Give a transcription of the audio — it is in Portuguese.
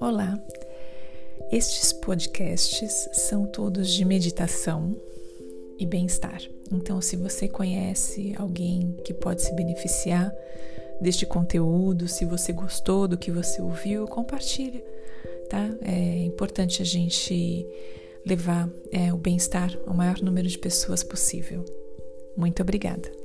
Olá, estes podcasts são todos de meditação e bem-estar. Então, se você conhece alguém que pode se beneficiar deste conteúdo, se você gostou do que você ouviu, compartilhe, tá? É importante a gente levar é, o bem-estar ao maior número de pessoas possível. Muito obrigada.